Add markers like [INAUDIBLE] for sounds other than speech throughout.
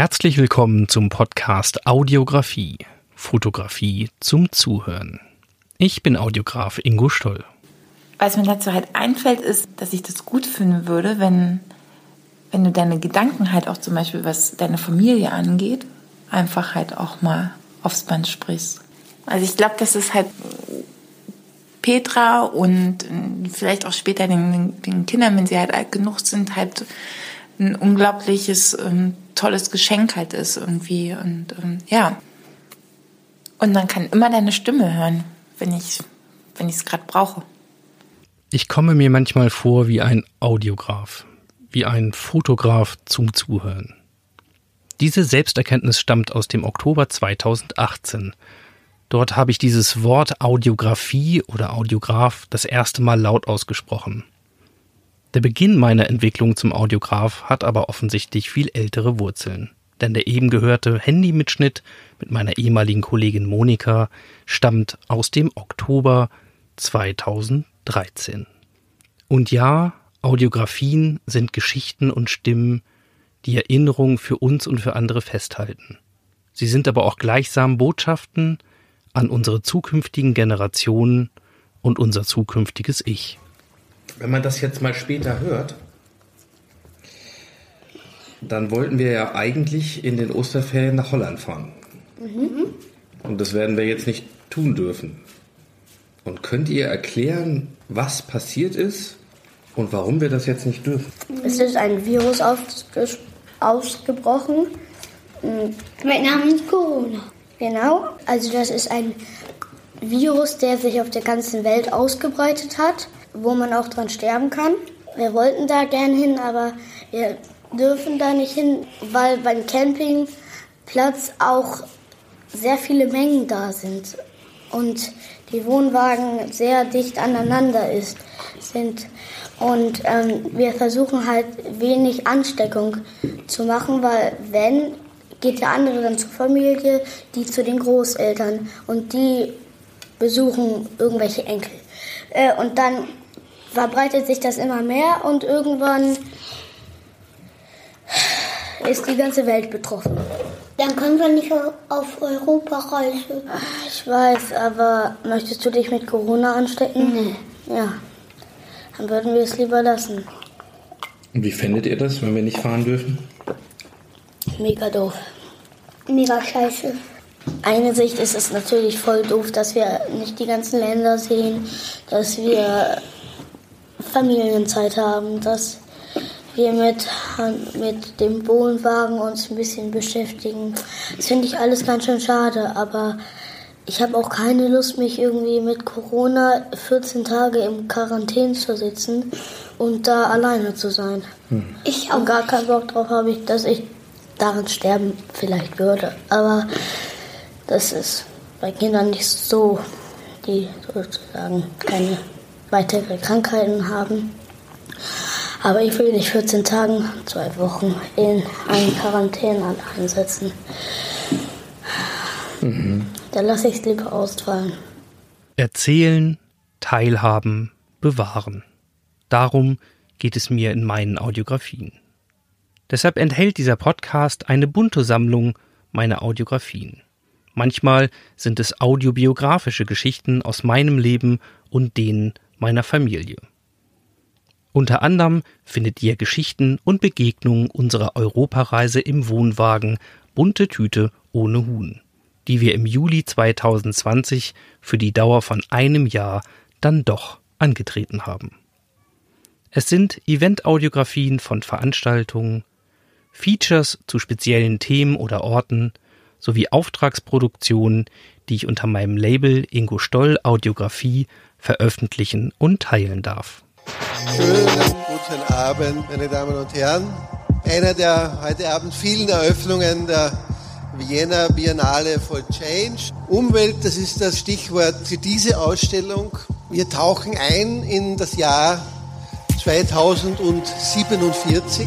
Herzlich willkommen zum Podcast Audiografie. Fotografie zum Zuhören. Ich bin Audiograf Ingo Stoll. Was mir dazu halt einfällt, ist, dass ich das gut finden würde, wenn, wenn du deine Gedanken halt auch zum Beispiel, was deine Familie angeht, einfach halt auch mal aufs Band sprichst. Also ich glaube, dass es halt Petra und vielleicht auch später den, den Kindern, wenn sie halt alt genug sind, halt ein unglaubliches, ähm, tolles Geschenk halt ist irgendwie. Und ähm, ja. Und man kann immer deine Stimme hören, wenn ich wenn ich es gerade brauche. Ich komme mir manchmal vor wie ein Audiograf, wie ein Fotograf zum Zuhören. Diese Selbsterkenntnis stammt aus dem Oktober 2018. Dort habe ich dieses Wort Audiografie oder Audiograf das erste Mal laut ausgesprochen. Der Beginn meiner Entwicklung zum Audiograf hat aber offensichtlich viel ältere Wurzeln. Denn der eben gehörte Handymitschnitt mit meiner ehemaligen Kollegin Monika stammt aus dem Oktober 2013. Und ja, Audiografien sind Geschichten und Stimmen, die Erinnerungen für uns und für andere festhalten. Sie sind aber auch gleichsam Botschaften an unsere zukünftigen Generationen und unser zukünftiges Ich. Wenn man das jetzt mal später hört, dann wollten wir ja eigentlich in den Osterferien nach Holland fahren. Mhm. Und das werden wir jetzt nicht tun dürfen. Und könnt ihr erklären, was passiert ist und warum wir das jetzt nicht dürfen? Es ist ein Virus ausgebrochen mit Namen Corona. Genau, also das ist ein Virus, der sich auf der ganzen Welt ausgebreitet hat, wo man auch dran sterben kann. Wir wollten da gern hin, aber wir dürfen da nicht hin, weil beim Campingplatz auch sehr viele Mengen da sind und die Wohnwagen sehr dicht aneinander ist, sind. Und ähm, wir versuchen halt wenig Ansteckung zu machen, weil wenn, geht der andere dann zur Familie, die zu den Großeltern und die besuchen irgendwelche Enkel. Äh, und dann verbreitet sich das immer mehr und irgendwann ist die ganze Welt betroffen. Dann können wir nicht auf Europa reisen. Ich weiß, aber möchtest du dich mit Corona anstecken? Nee. Ja. Dann würden wir es lieber lassen. Und wie findet ihr das, wenn wir nicht fahren dürfen? Mega doof. Mega scheiße. Eine Sicht ist es natürlich voll doof, dass wir nicht die ganzen Länder sehen, dass wir Familienzeit haben, dass wir mit, mit dem Wohnwagen uns ein bisschen beschäftigen. Das finde ich alles ganz schön schade, aber ich habe auch keine Lust, mich irgendwie mit Corona 14 Tage im Quarantäne zu sitzen und da alleine zu sein. Hm. Ich auch. gar keinen Bock drauf habe ich, dass ich daran sterben vielleicht würde. Aber das ist bei Kindern nicht so, die sozusagen keine weitere Krankheiten haben. Aber ich will nicht 14 Tagen, zwei Wochen in einen Quarantäne einsetzen. Mhm. Da lasse ich es lieber ausfallen. Erzählen, teilhaben, bewahren. Darum geht es mir in meinen Audiografien. Deshalb enthält dieser Podcast eine bunte Sammlung meiner Audiografien. Manchmal sind es audiobiografische Geschichten aus meinem Leben und denen meiner Familie. Unter anderem findet ihr Geschichten und Begegnungen unserer Europareise im Wohnwagen Bunte Tüte ohne Huhn, die wir im Juli 2020 für die Dauer von einem Jahr dann doch angetreten haben. Es sind Event-Audiografien von Veranstaltungen, Features zu speziellen Themen oder Orten sowie Auftragsproduktionen, die ich unter meinem Label Ingo Stoll Audiografie veröffentlichen und teilen darf. Schönen guten Abend, meine Damen und Herren. Einer der heute Abend vielen Eröffnungen der Vienna Biennale for Change. Umwelt, das ist das Stichwort für diese Ausstellung. Wir tauchen ein in das Jahr 2047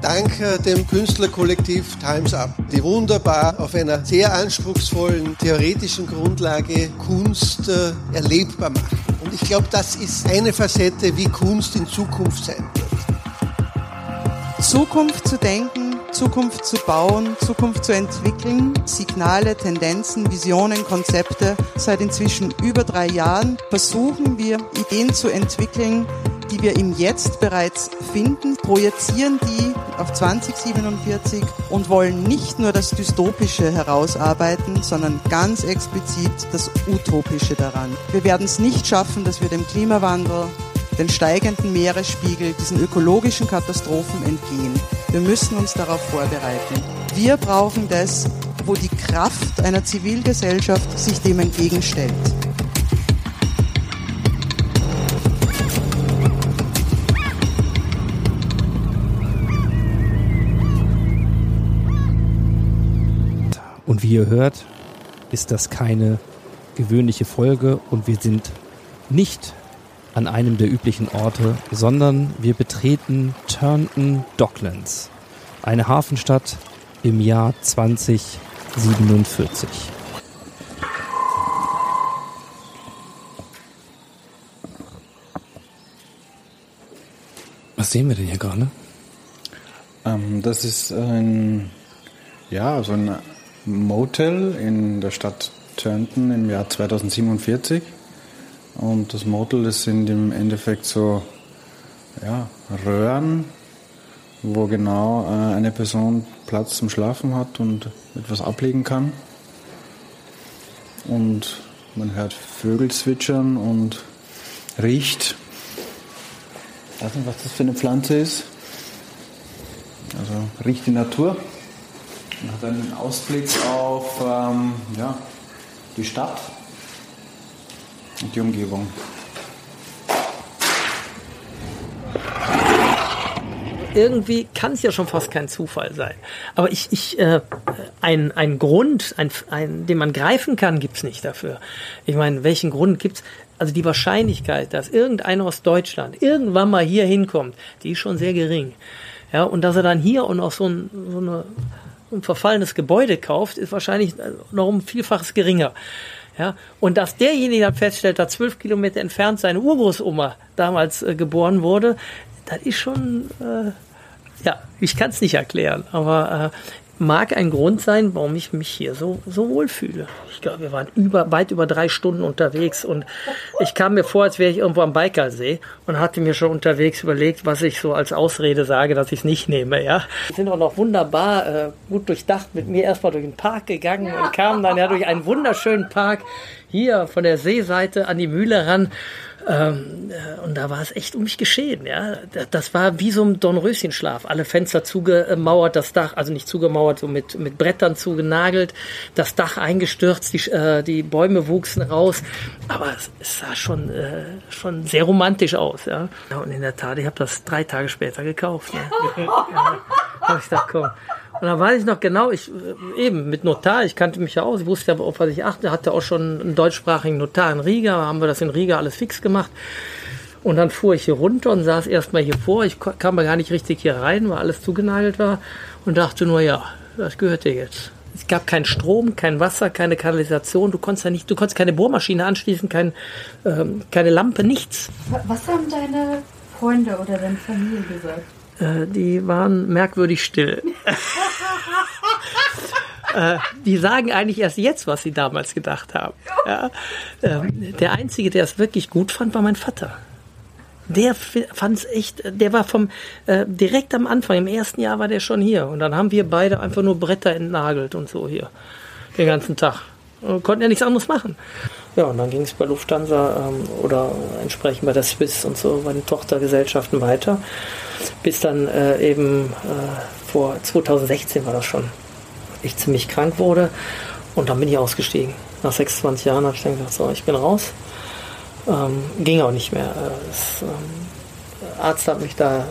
dank dem Künstlerkollektiv Times Up, die wunderbar auf einer sehr anspruchsvollen theoretischen Grundlage Kunst äh, erlebbar machen. Und ich glaube, das ist eine Facette, wie Kunst in Zukunft sein wird. Zukunft zu denken, Zukunft zu bauen, Zukunft zu entwickeln, Signale, Tendenzen, Visionen, Konzepte. Seit inzwischen über drei Jahren versuchen wir, Ideen zu entwickeln, die wir im Jetzt bereits finden, projizieren die auf 2047 und wollen nicht nur das Dystopische herausarbeiten, sondern ganz explizit das Utopische daran. Wir werden es nicht schaffen, dass wir dem Klimawandel, den steigenden Meeresspiegel, diesen ökologischen Katastrophen entgehen. Wir müssen uns darauf vorbereiten. Wir brauchen das, wo die Kraft einer Zivilgesellschaft sich dem entgegenstellt. Und wie ihr hört, ist das keine gewöhnliche Folge und wir sind nicht an einem der üblichen Orte, sondern wir betreten Turnton Docklands, eine Hafenstadt im Jahr 2047. Was sehen wir denn hier gerade? Ähm, das ist ein, ja, so ein Motel in der Stadt Turnton im Jahr 2047. Und das Motel, das sind im Endeffekt so ja, Röhren, wo genau äh, eine Person Platz zum Schlafen hat und etwas ablegen kann. Und man hört Vögel zwitschern und riecht. Ich weiß nicht, was das für eine Pflanze ist. Also riecht die Natur und hat einen Ausblick auf ähm, ja, die Stadt und die Umgebung. irgendwie kann es ja schon fast kein Zufall sein. Aber ich, ich äh, ein, ein Grund, ein, ein, den man greifen kann, gibt's nicht dafür. Ich meine, welchen Grund gibt's? Also die Wahrscheinlichkeit, dass irgendeiner aus Deutschland irgendwann mal hier hinkommt, die ist schon sehr gering. Ja, und dass er dann hier und auch so ein, so eine, ein verfallenes Gebäude kauft, ist wahrscheinlich noch um Vielfaches geringer. Ja, und dass derjenige dann feststellt, dass zwölf Kilometer entfernt seine Urgroßoma damals äh, geboren wurde, das ist schon, äh, ja, ich kann es nicht erklären, aber äh, mag ein Grund sein, warum ich mich hier so, so wohl fühle. Ich glaube, wir waren über, weit über drei Stunden unterwegs und ich kam mir vor, als wäre ich irgendwo am Baikalsee und hatte mir schon unterwegs überlegt, was ich so als Ausrede sage, dass ich es nicht nehme, ja. Wir sind auch noch wunderbar äh, gut durchdacht mit mir erstmal durch den Park gegangen und kamen dann ja durch einen wunderschönen Park hier von der Seeseite an die Mühle ran ähm, äh, und da war es echt um mich geschehen. Ja, das war wie so ein Dornröschenschlaf. Alle Fenster zugemauert, das Dach, also nicht zugemauert, so mit mit Brettern zugenagelt, das Dach eingestürzt, die, äh, die Bäume wuchsen raus. Aber es, sah schon äh, schon sehr romantisch aus. Ja, und in der Tat, ich habe das drei Tage später gekauft. Ne? ja, [LAUGHS] habe ich gedacht, komm. Und dann weiß ich noch genau, ich äh, eben mit Notar, ich kannte mich ja aus, ich wusste ja, auf was ich achte, hatte auch schon einen deutschsprachigen Notar in Riga, haben wir das in Riga alles fix gemacht. Und dann fuhr ich hier runter und saß erstmal hier vor. Ich kam aber gar nicht richtig hier rein, weil alles zugenagelt war und dachte nur, ja, das gehört dir jetzt. Es gab keinen Strom, kein Wasser, keine Kanalisation. Du konntest ja nicht, du konntest keine Bohrmaschine anschließen, kein, ähm, keine Lampe, nichts. Was haben deine Freunde oder deine Familie gesagt? Äh, die waren merkwürdig still. [LAUGHS] äh, die sagen eigentlich erst jetzt, was sie damals gedacht haben. Ja? Ähm, der Einzige, der es wirklich gut fand, war mein Vater. Der fand es echt, der war vom, äh, direkt am Anfang, im ersten Jahr war der schon hier. Und dann haben wir beide einfach nur Bretter entnagelt und so hier. Den ganzen Tag. Und konnten ja nichts anderes machen. Ja, und dann ging es bei Lufthansa ähm, oder entsprechend bei der Swiss und so, bei den Tochtergesellschaften weiter. Bis dann äh, eben äh, vor 2016 war das schon, ich ziemlich krank wurde. Und dann bin ich ausgestiegen. Nach 26 Jahren habe ich dann gesagt, so, ich bin raus. Ähm, ging auch nicht mehr. Äh, das, ähm, Arzt hat mich da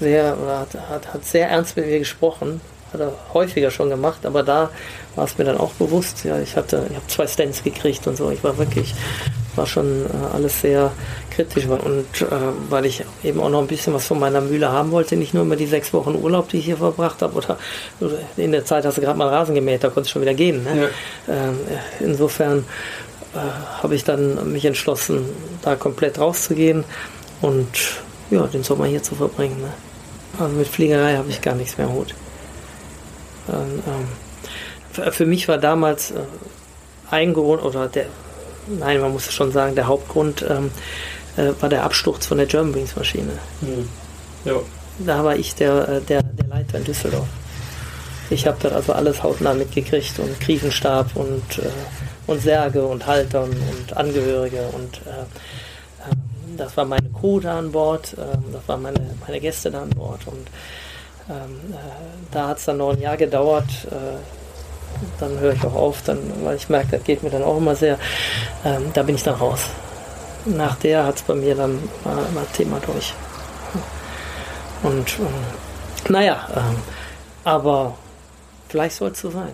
sehr, oder hat, hat, hat sehr ernst mit mir gesprochen hat er häufiger schon gemacht, aber da war es mir dann auch bewusst. Ja, ich hatte, ich habe zwei Stents gekriegt und so. Ich war wirklich, war schon äh, alles sehr kritisch und äh, weil ich eben auch noch ein bisschen was von meiner Mühle haben wollte, nicht nur immer die sechs Wochen Urlaub, die ich hier verbracht habe, oder, in der Zeit hast du gerade mal Rasen gemäht, da konntest du schon wieder gehen. Ne? Ja. Ähm, insofern äh, habe ich dann mich entschlossen, da komplett rauszugehen und ja, den Sommer hier zu verbringen. Ne? Also mit Fliegerei habe ich gar nichts mehr im Hut. Ähm, für mich war damals äh, ein Grund, oder der, nein, man muss schon sagen, der Hauptgrund ähm, äh, war der Absturz von der Germanwings Maschine. Mhm. Ja. Da war ich der, äh, der, der Leiter in Düsseldorf. Ich habe dort also alles hautnah mitgekriegt und Kriegenstab und, und Särge und Halter und, Angehörige und das war meine Crew da an Bord, das waren meine, meine Gäste da an Bord und ähm, äh, da hat es dann noch ein Jahr gedauert. Äh, dann höre ich auch auf, dann, weil ich merke, das geht mir dann auch immer sehr. Ähm, da bin ich dann raus. Nach der hat es bei mir dann mal, mal Thema durch. Und ähm, naja, ähm, aber vielleicht soll es so sein.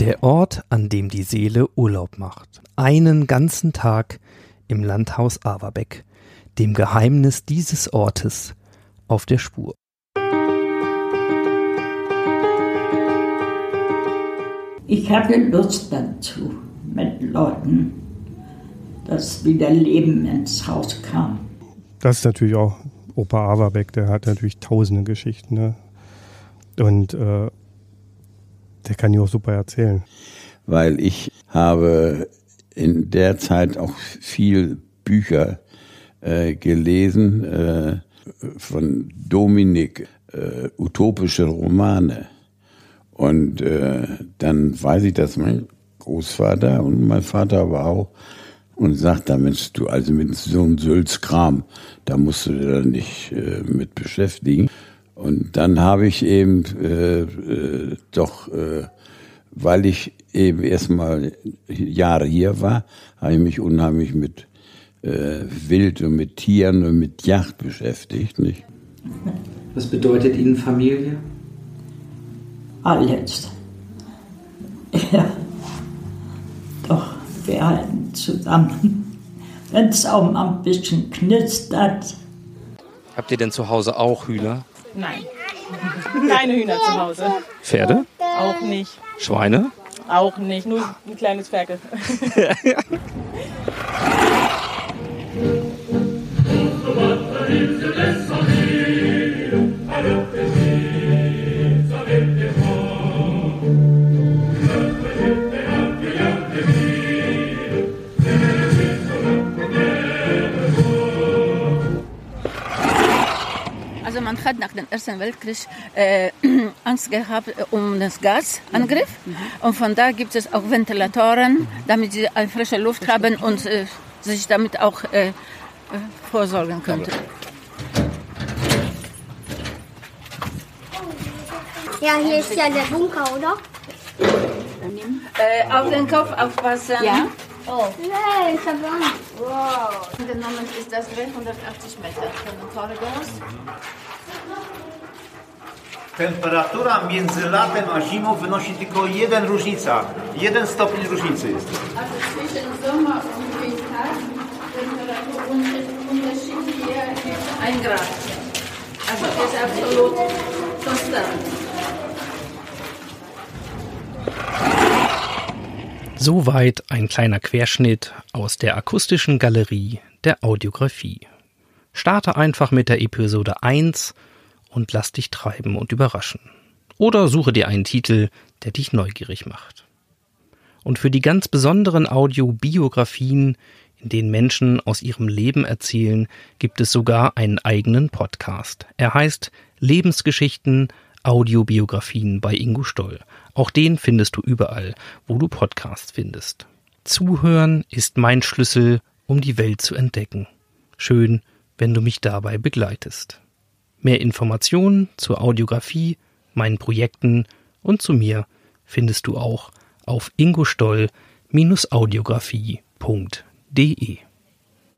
Der Ort, an dem die Seele Urlaub macht. Einen ganzen Tag im Landhaus Averbeck, dem Geheimnis dieses Ortes auf der Spur. Ich hatte Lust dazu, mit Leuten, dass wieder Leben ins Haus kam. Das ist natürlich auch Opa Averbeck, der hat natürlich tausende Geschichten. Ne? Und äh, der kann die auch super erzählen. Weil ich habe in der Zeit auch viel Bücher äh, gelesen äh, von Dominik, äh, utopische Romane. Und äh, dann weiß ich, dass mein Großvater und mein Vater aber auch und sagt da, Mensch, du also mit so einem Sülzkram, da musst du dich dann nicht äh, mit beschäftigen. Und dann habe ich eben äh, äh, doch, äh, weil ich eben erstmal Jahre hier war, habe ich mich unheimlich mit äh, Wild und mit Tieren und mit Yacht beschäftigt. Nicht? Was bedeutet Ihnen Familie? Alles. Ja. Doch, wir halten zusammen. Wenn es auch mal ein bisschen knistert. Habt ihr denn zu Hause auch Hühner? Nein. Keine Hühner zu Hause. Pferde? Auch nicht. Schweine? Auch nicht. Nur ein kleines Ferkel. [LAUGHS] man hat nach dem Ersten Weltkrieg äh, [CLEARS THROAT] Angst gehabt äh, um das Gasangriff. Mhm. Und von da gibt es auch Ventilatoren, damit sie eine frische Luft haben und äh, sich damit auch äh, äh vorsorgen könnte. Ja, hier ist ja der Bunker, oder? Äh, auf den Kopf aufpassen. Ja. Oh. Nee, ich hab Angst. Wow. Genommen ist das 380 Meter von den Korridors. Temperatura między latem a zimą wynosi tylko jeden różnica. Jeden stopień różnicy jest. Also zwischen Sommer und Winter Temperaturunterschied hier ist ein Grad. Also ist absolut konstant. Soweit ein kleiner Querschnitt aus der akustischen Galerie der Audiographie. Starte einfach mit der Episode 1 und lass dich treiben und überraschen. Oder suche dir einen Titel, der dich neugierig macht. Und für die ganz besonderen Audiobiografien, in denen Menschen aus ihrem Leben erzählen, gibt es sogar einen eigenen Podcast. Er heißt Lebensgeschichten Audiobiografien bei Ingo Stoll. Auch den findest du überall, wo du Podcasts findest. Zuhören ist mein Schlüssel, um die Welt zu entdecken. Schön, wenn du mich dabei begleitest. Mehr Informationen zur Audiografie, meinen Projekten und zu mir findest du auch auf ingostoll-audiografie.de.